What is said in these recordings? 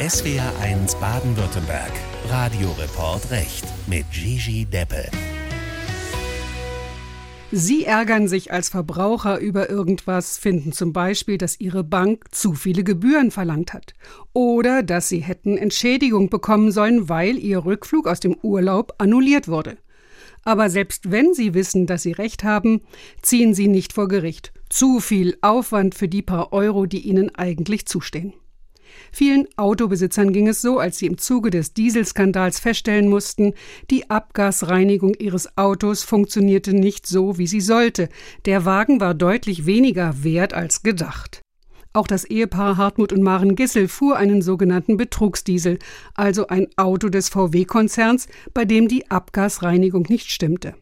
SWR1 Baden-Württemberg. Radioreport Recht mit Gigi Deppe. Sie ärgern sich als Verbraucher über irgendwas, finden zum Beispiel, dass Ihre Bank zu viele Gebühren verlangt hat. Oder dass Sie hätten Entschädigung bekommen sollen, weil Ihr Rückflug aus dem Urlaub annulliert wurde. Aber selbst wenn Sie wissen, dass Sie Recht haben, ziehen Sie nicht vor Gericht. Zu viel Aufwand für die paar Euro, die Ihnen eigentlich zustehen. Vielen Autobesitzern ging es so, als sie im Zuge des Dieselskandals feststellen mussten, die Abgasreinigung ihres Autos funktionierte nicht so, wie sie sollte. Der Wagen war deutlich weniger wert als gedacht. Auch das Ehepaar Hartmut und Maren Gissel fuhr einen sogenannten Betrugsdiesel, also ein Auto des VW-Konzerns, bei dem die Abgasreinigung nicht stimmte.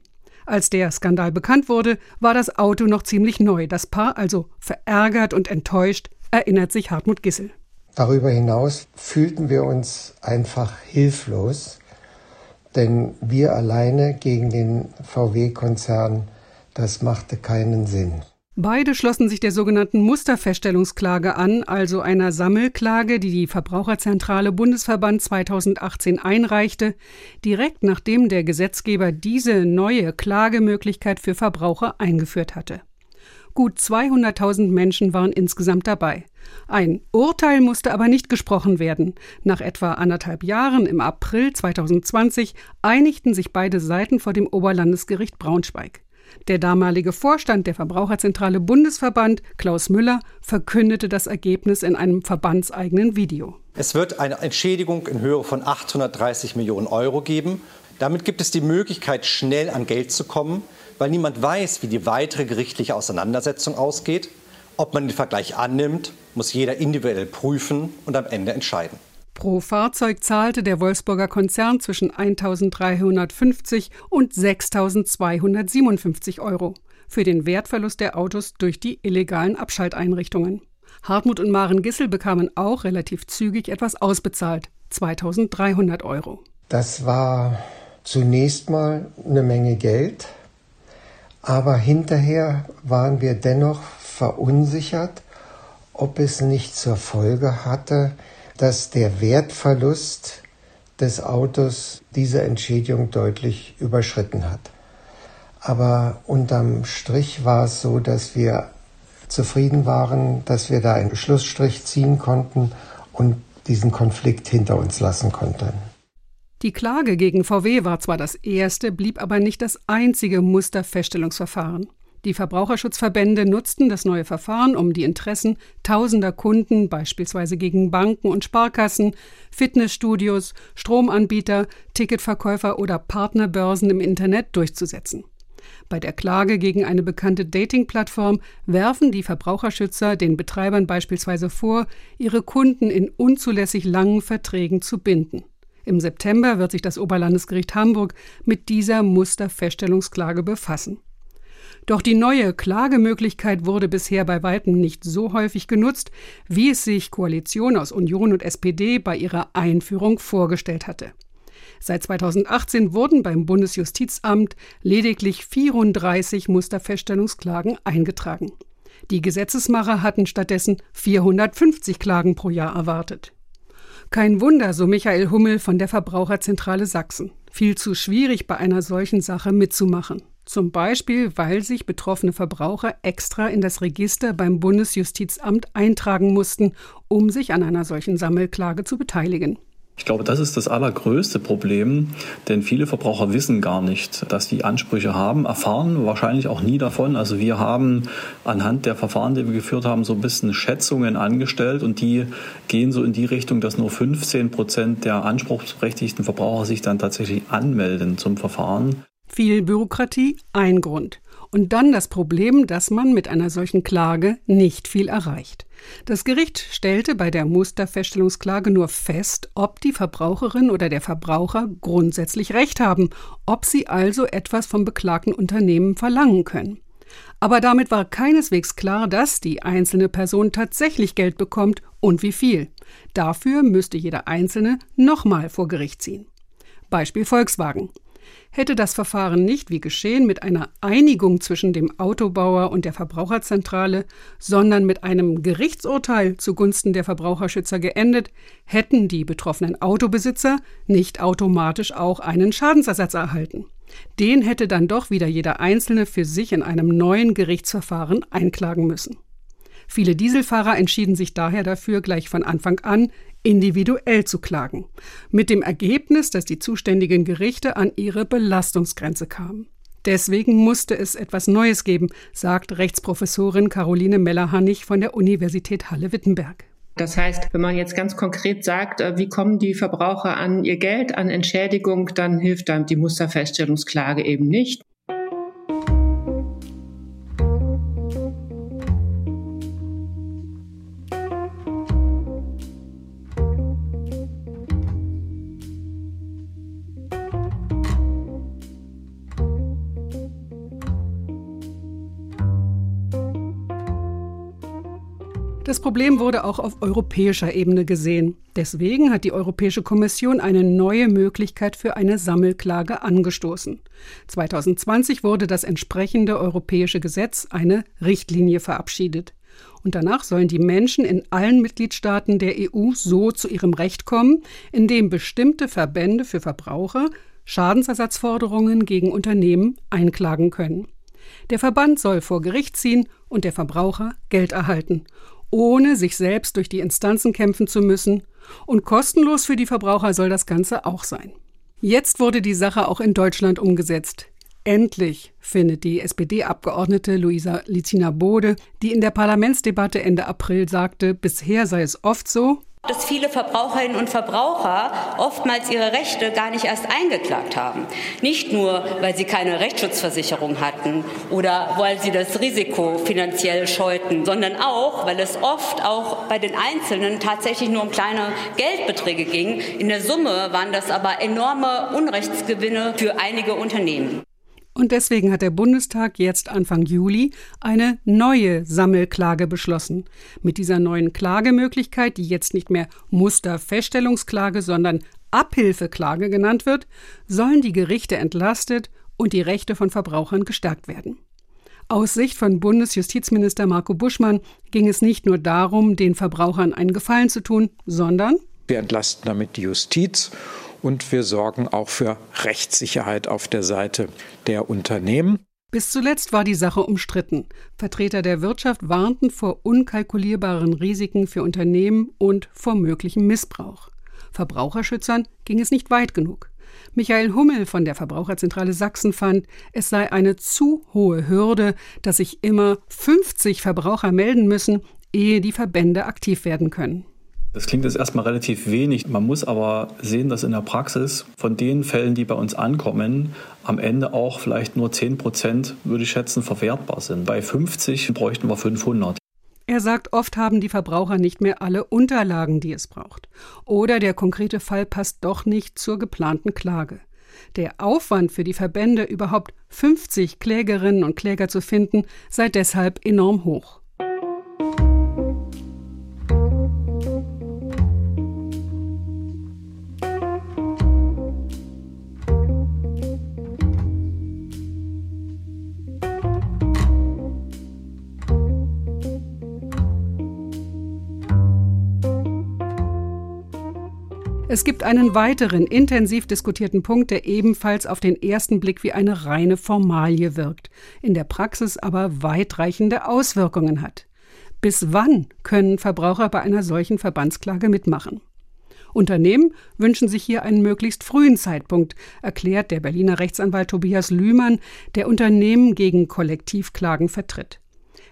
Als der Skandal bekannt wurde, war das Auto noch ziemlich neu. Das Paar, also verärgert und enttäuscht, erinnert sich Hartmut Gissel. Darüber hinaus fühlten wir uns einfach hilflos, denn wir alleine gegen den VW-Konzern, das machte keinen Sinn. Beide schlossen sich der sogenannten Musterfeststellungsklage an, also einer Sammelklage, die die Verbraucherzentrale Bundesverband 2018 einreichte, direkt nachdem der Gesetzgeber diese neue Klagemöglichkeit für Verbraucher eingeführt hatte. Gut 200.000 Menschen waren insgesamt dabei. Ein Urteil musste aber nicht gesprochen werden. Nach etwa anderthalb Jahren im April 2020 einigten sich beide Seiten vor dem Oberlandesgericht Braunschweig. Der damalige Vorstand der Verbraucherzentrale Bundesverband, Klaus Müller, verkündete das Ergebnis in einem verbandseigenen Video. Es wird eine Entschädigung in Höhe von 830 Millionen Euro geben. Damit gibt es die Möglichkeit, schnell an Geld zu kommen weil niemand weiß, wie die weitere gerichtliche Auseinandersetzung ausgeht. Ob man den Vergleich annimmt, muss jeder individuell prüfen und am Ende entscheiden. Pro Fahrzeug zahlte der Wolfsburger Konzern zwischen 1.350 und 6.257 Euro für den Wertverlust der Autos durch die illegalen Abschalteinrichtungen. Hartmut und Maren Gissel bekamen auch relativ zügig etwas ausbezahlt, 2.300 Euro. Das war zunächst mal eine Menge Geld. Aber hinterher waren wir dennoch verunsichert, ob es nicht zur Folge hatte, dass der Wertverlust des Autos diese Entschädigung deutlich überschritten hat. Aber unterm Strich war es so, dass wir zufrieden waren, dass wir da einen Schlussstrich ziehen konnten und diesen Konflikt hinter uns lassen konnten. Die Klage gegen VW war zwar das erste, blieb aber nicht das einzige Musterfeststellungsverfahren. Die Verbraucherschutzverbände nutzten das neue Verfahren, um die Interessen tausender Kunden, beispielsweise gegen Banken und Sparkassen, Fitnessstudios, Stromanbieter, Ticketverkäufer oder Partnerbörsen im Internet durchzusetzen. Bei der Klage gegen eine bekannte Dating-Plattform werfen die Verbraucherschützer den Betreibern beispielsweise vor, ihre Kunden in unzulässig langen Verträgen zu binden. Im September wird sich das Oberlandesgericht Hamburg mit dieser Musterfeststellungsklage befassen. Doch die neue Klagemöglichkeit wurde bisher bei weitem nicht so häufig genutzt, wie es sich Koalition aus Union und SPD bei ihrer Einführung vorgestellt hatte. Seit 2018 wurden beim Bundesjustizamt lediglich 34 Musterfeststellungsklagen eingetragen. Die Gesetzesmacher hatten stattdessen 450 Klagen pro Jahr erwartet. Kein Wunder, so Michael Hummel von der Verbraucherzentrale Sachsen. Viel zu schwierig bei einer solchen Sache mitzumachen. Zum Beispiel, weil sich betroffene Verbraucher extra in das Register beim Bundesjustizamt eintragen mussten, um sich an einer solchen Sammelklage zu beteiligen. Ich glaube, das ist das allergrößte Problem, denn viele Verbraucher wissen gar nicht, dass die Ansprüche haben, erfahren wahrscheinlich auch nie davon. Also wir haben anhand der Verfahren, die wir geführt haben, so ein bisschen Schätzungen angestellt und die gehen so in die Richtung, dass nur 15 Prozent der anspruchsberechtigten Verbraucher sich dann tatsächlich anmelden zum Verfahren. Viel Bürokratie, ein Grund. Und dann das Problem, dass man mit einer solchen Klage nicht viel erreicht. Das Gericht stellte bei der Musterfeststellungsklage nur fest, ob die Verbraucherin oder der Verbraucher grundsätzlich Recht haben, ob sie also etwas vom beklagten Unternehmen verlangen können. Aber damit war keineswegs klar, dass die einzelne Person tatsächlich Geld bekommt und wie viel. Dafür müsste jeder Einzelne nochmal vor Gericht ziehen. Beispiel Volkswagen. Hätte das Verfahren nicht wie geschehen mit einer Einigung zwischen dem Autobauer und der Verbraucherzentrale, sondern mit einem Gerichtsurteil zugunsten der Verbraucherschützer geendet, hätten die betroffenen Autobesitzer nicht automatisch auch einen Schadensersatz erhalten. Den hätte dann doch wieder jeder Einzelne für sich in einem neuen Gerichtsverfahren einklagen müssen. Viele Dieselfahrer entschieden sich daher dafür, gleich von Anfang an individuell zu klagen, mit dem Ergebnis, dass die zuständigen Gerichte an ihre Belastungsgrenze kamen. Deswegen musste es etwas Neues geben, sagt Rechtsprofessorin Caroline Meller-Hannig von der Universität Halle-Wittenberg. Das heißt, wenn man jetzt ganz konkret sagt, äh, wie kommen die Verbraucher an ihr Geld, an Entschädigung, dann hilft dann die Musterfeststellungsklage eben nicht. Das Problem wurde auch auf europäischer Ebene gesehen. Deswegen hat die Europäische Kommission eine neue Möglichkeit für eine Sammelklage angestoßen. 2020 wurde das entsprechende europäische Gesetz, eine Richtlinie, verabschiedet. Und danach sollen die Menschen in allen Mitgliedstaaten der EU so zu ihrem Recht kommen, indem bestimmte Verbände für Verbraucher Schadensersatzforderungen gegen Unternehmen einklagen können. Der Verband soll vor Gericht ziehen und der Verbraucher Geld erhalten ohne sich selbst durch die Instanzen kämpfen zu müssen. Und kostenlos für die Verbraucher soll das Ganze auch sein. Jetzt wurde die Sache auch in Deutschland umgesetzt. Endlich findet die SPD-Abgeordnete Luisa Lizina Bode, die in der Parlamentsdebatte Ende April sagte, bisher sei es oft so, dass viele Verbraucherinnen und Verbraucher oftmals ihre Rechte gar nicht erst eingeklagt haben. Nicht nur, weil sie keine Rechtsschutzversicherung hatten oder weil sie das Risiko finanziell scheuten, sondern auch, weil es oft auch bei den Einzelnen tatsächlich nur um kleine Geldbeträge ging. In der Summe waren das aber enorme Unrechtsgewinne für einige Unternehmen. Und deswegen hat der Bundestag jetzt Anfang Juli eine neue Sammelklage beschlossen. Mit dieser neuen Klagemöglichkeit, die jetzt nicht mehr Musterfeststellungsklage, sondern Abhilfeklage genannt wird, sollen die Gerichte entlastet und die Rechte von Verbrauchern gestärkt werden. Aus Sicht von Bundesjustizminister Marco Buschmann ging es nicht nur darum, den Verbrauchern einen Gefallen zu tun, sondern wir entlasten damit die Justiz und wir sorgen auch für Rechtssicherheit auf der Seite der Unternehmen. Bis zuletzt war die Sache umstritten. Vertreter der Wirtschaft warnten vor unkalkulierbaren Risiken für Unternehmen und vor möglichem Missbrauch. Verbraucherschützern ging es nicht weit genug. Michael Hummel von der Verbraucherzentrale Sachsen fand, es sei eine zu hohe Hürde, dass sich immer 50 Verbraucher melden müssen, ehe die Verbände aktiv werden können. Das klingt jetzt erstmal relativ wenig. Man muss aber sehen, dass in der Praxis von den Fällen, die bei uns ankommen, am Ende auch vielleicht nur 10 Prozent, würde ich schätzen, verwertbar sind. Bei 50 bräuchten wir 500. Er sagt, oft haben die Verbraucher nicht mehr alle Unterlagen, die es braucht. Oder der konkrete Fall passt doch nicht zur geplanten Klage. Der Aufwand für die Verbände, überhaupt 50 Klägerinnen und Kläger zu finden, sei deshalb enorm hoch. Es gibt einen weiteren intensiv diskutierten Punkt, der ebenfalls auf den ersten Blick wie eine reine Formalie wirkt, in der Praxis aber weitreichende Auswirkungen hat. Bis wann können Verbraucher bei einer solchen Verbandsklage mitmachen? Unternehmen wünschen sich hier einen möglichst frühen Zeitpunkt, erklärt der Berliner Rechtsanwalt Tobias Lühmann, der Unternehmen gegen Kollektivklagen vertritt.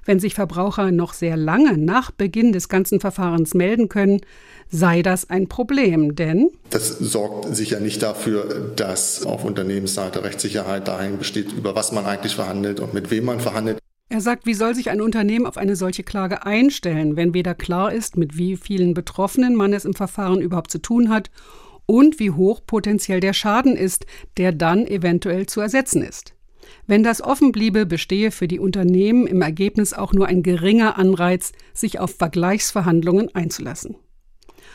Wenn sich Verbraucher noch sehr lange nach Beginn des ganzen Verfahrens melden können, sei das ein Problem, denn das sorgt sicher nicht dafür, dass auf Unternehmensseite Rechtssicherheit dahin besteht, über was man eigentlich verhandelt und mit wem man verhandelt. Er sagt, wie soll sich ein Unternehmen auf eine solche Klage einstellen, wenn weder klar ist, mit wie vielen Betroffenen man es im Verfahren überhaupt zu tun hat und wie hoch potenziell der Schaden ist, der dann eventuell zu ersetzen ist. Wenn das offen bliebe, bestehe für die Unternehmen im Ergebnis auch nur ein geringer Anreiz, sich auf Vergleichsverhandlungen einzulassen.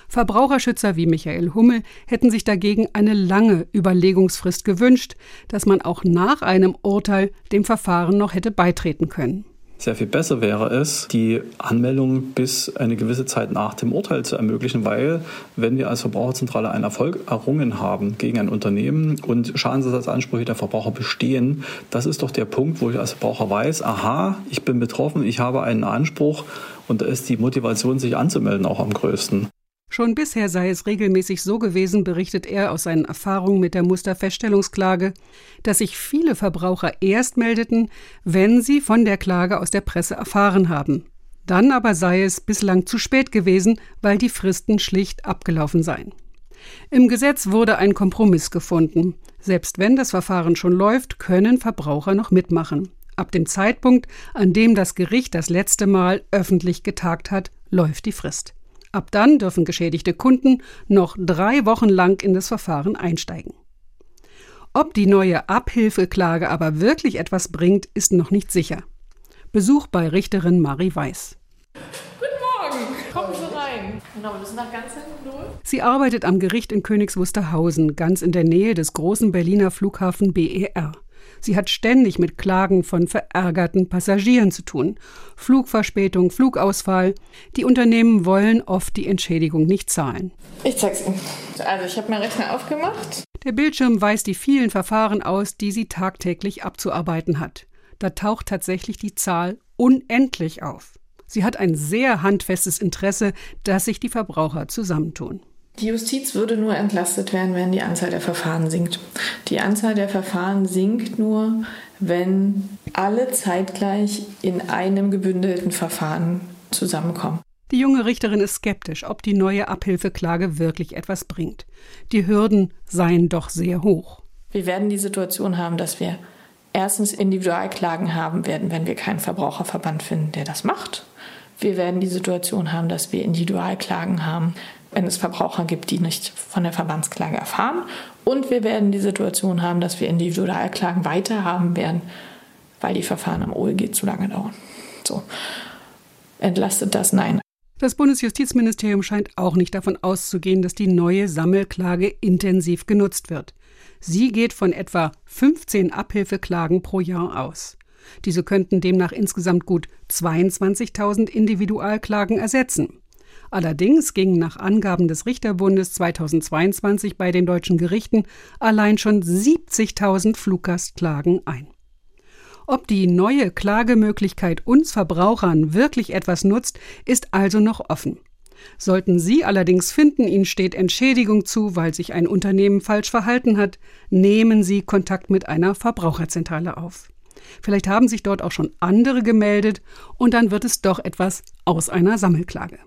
Verbraucherschützer wie Michael Hummel hätten sich dagegen eine lange Überlegungsfrist gewünscht, dass man auch nach einem Urteil dem Verfahren noch hätte beitreten können. Sehr viel besser wäre es, die Anmeldung bis eine gewisse Zeit nach dem Urteil zu ermöglichen, weil wenn wir als Verbraucherzentrale einen Erfolg errungen haben gegen ein Unternehmen und Schadensersatzansprüche der Verbraucher bestehen, das ist doch der Punkt, wo ich als Verbraucher weiß, aha, ich bin betroffen, ich habe einen Anspruch und da ist die Motivation, sich anzumelden, auch am größten. Schon bisher sei es regelmäßig so gewesen, berichtet er aus seinen Erfahrungen mit der Musterfeststellungsklage, dass sich viele Verbraucher erst meldeten, wenn sie von der Klage aus der Presse erfahren haben. Dann aber sei es bislang zu spät gewesen, weil die Fristen schlicht abgelaufen seien. Im Gesetz wurde ein Kompromiss gefunden. Selbst wenn das Verfahren schon läuft, können Verbraucher noch mitmachen. Ab dem Zeitpunkt, an dem das Gericht das letzte Mal öffentlich getagt hat, läuft die Frist. Ab dann dürfen geschädigte Kunden noch drei Wochen lang in das Verfahren einsteigen. Ob die neue Abhilfeklage aber wirklich etwas bringt, ist noch nicht sicher. Besuch bei Richterin Marie Weiß. Guten Morgen, kommen Sie rein. Genau, wir müssen nach ganz hinten durch. Sie arbeitet am Gericht in Königs Wusterhausen, ganz in der Nähe des großen Berliner Flughafen BER. Sie hat ständig mit Klagen von verärgerten Passagieren zu tun. Flugverspätung, Flugausfall. Die Unternehmen wollen oft die Entschädigung nicht zahlen. Ich zeig's Ihnen. Also, ich habe meinen Rechner aufgemacht. Der Bildschirm weist die vielen Verfahren aus, die sie tagtäglich abzuarbeiten hat. Da taucht tatsächlich die Zahl unendlich auf. Sie hat ein sehr handfestes Interesse, dass sich die Verbraucher zusammentun. Die Justiz würde nur entlastet werden, wenn die Anzahl der Verfahren sinkt. Die Anzahl der Verfahren sinkt nur, wenn alle zeitgleich in einem gebündelten Verfahren zusammenkommen. Die junge Richterin ist skeptisch, ob die neue Abhilfeklage wirklich etwas bringt. Die Hürden seien doch sehr hoch. Wir werden die Situation haben, dass wir erstens Individualklagen haben werden, wenn wir keinen Verbraucherverband finden, der das macht. Wir werden die Situation haben, dass wir Individualklagen haben, wenn es Verbraucher gibt, die nicht von der Verbandsklage erfahren. Und wir werden die Situation haben, dass wir Individualklagen weiter haben werden, weil die Verfahren am OLG zu lange dauern. So. Entlastet das? Nein. Das Bundesjustizministerium scheint auch nicht davon auszugehen, dass die neue Sammelklage intensiv genutzt wird. Sie geht von etwa 15 Abhilfeklagen pro Jahr aus. Diese könnten demnach insgesamt gut 22.000 Individualklagen ersetzen. Allerdings gingen nach Angaben des Richterbundes 2022 bei den deutschen Gerichten allein schon 70.000 Fluggastklagen ein. Ob die neue Klagemöglichkeit uns Verbrauchern wirklich etwas nutzt, ist also noch offen. Sollten Sie allerdings finden, Ihnen steht Entschädigung zu, weil sich ein Unternehmen falsch verhalten hat, nehmen Sie Kontakt mit einer Verbraucherzentrale auf. Vielleicht haben sich dort auch schon andere gemeldet und dann wird es doch etwas aus einer Sammelklage.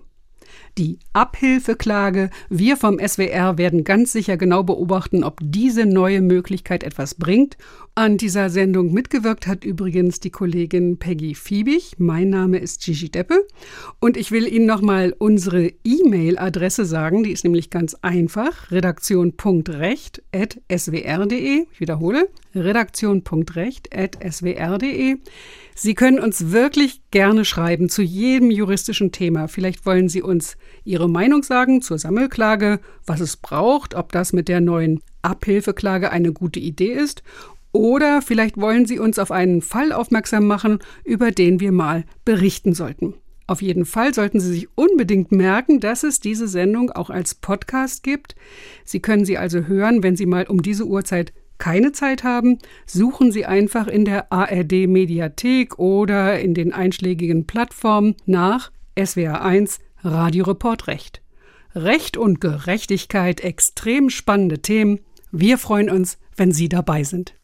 Die Abhilfeklage. Wir vom SWR werden ganz sicher genau beobachten, ob diese neue Möglichkeit etwas bringt. An dieser Sendung mitgewirkt hat übrigens die Kollegin Peggy Fiebig. Mein Name ist Gigi Deppe und ich will Ihnen nochmal unsere E-Mail-Adresse sagen. Die ist nämlich ganz einfach. redaktion.recht.swr.de. Ich wiederhole. redaktion.recht.swr.de. Sie können uns wirklich gerne schreiben zu jedem juristischen Thema. Vielleicht wollen Sie uns Ihre Meinung sagen zur Sammelklage, was es braucht, ob das mit der neuen Abhilfeklage eine gute Idee ist. Oder vielleicht wollen Sie uns auf einen Fall aufmerksam machen, über den wir mal berichten sollten. Auf jeden Fall sollten Sie sich unbedingt merken, dass es diese Sendung auch als Podcast gibt. Sie können sie also hören, wenn Sie mal um diese Uhrzeit keine Zeit haben, suchen Sie einfach in der ARD Mediathek oder in den einschlägigen Plattformen nach SWR1 Radioreport Recht. Recht und Gerechtigkeit, extrem spannende Themen. Wir freuen uns, wenn Sie dabei sind.